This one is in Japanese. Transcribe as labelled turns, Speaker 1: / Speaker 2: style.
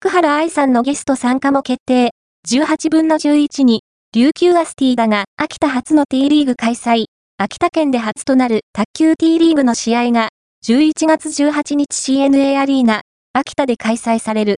Speaker 1: 福原愛さんのゲスト参加も決定。18分の11に、琉球アスティだが、秋田初の T リーグ開催。秋田県で初となる卓球 T リーグの試合が、11月18日 CNA アリーナ、秋田で開催される。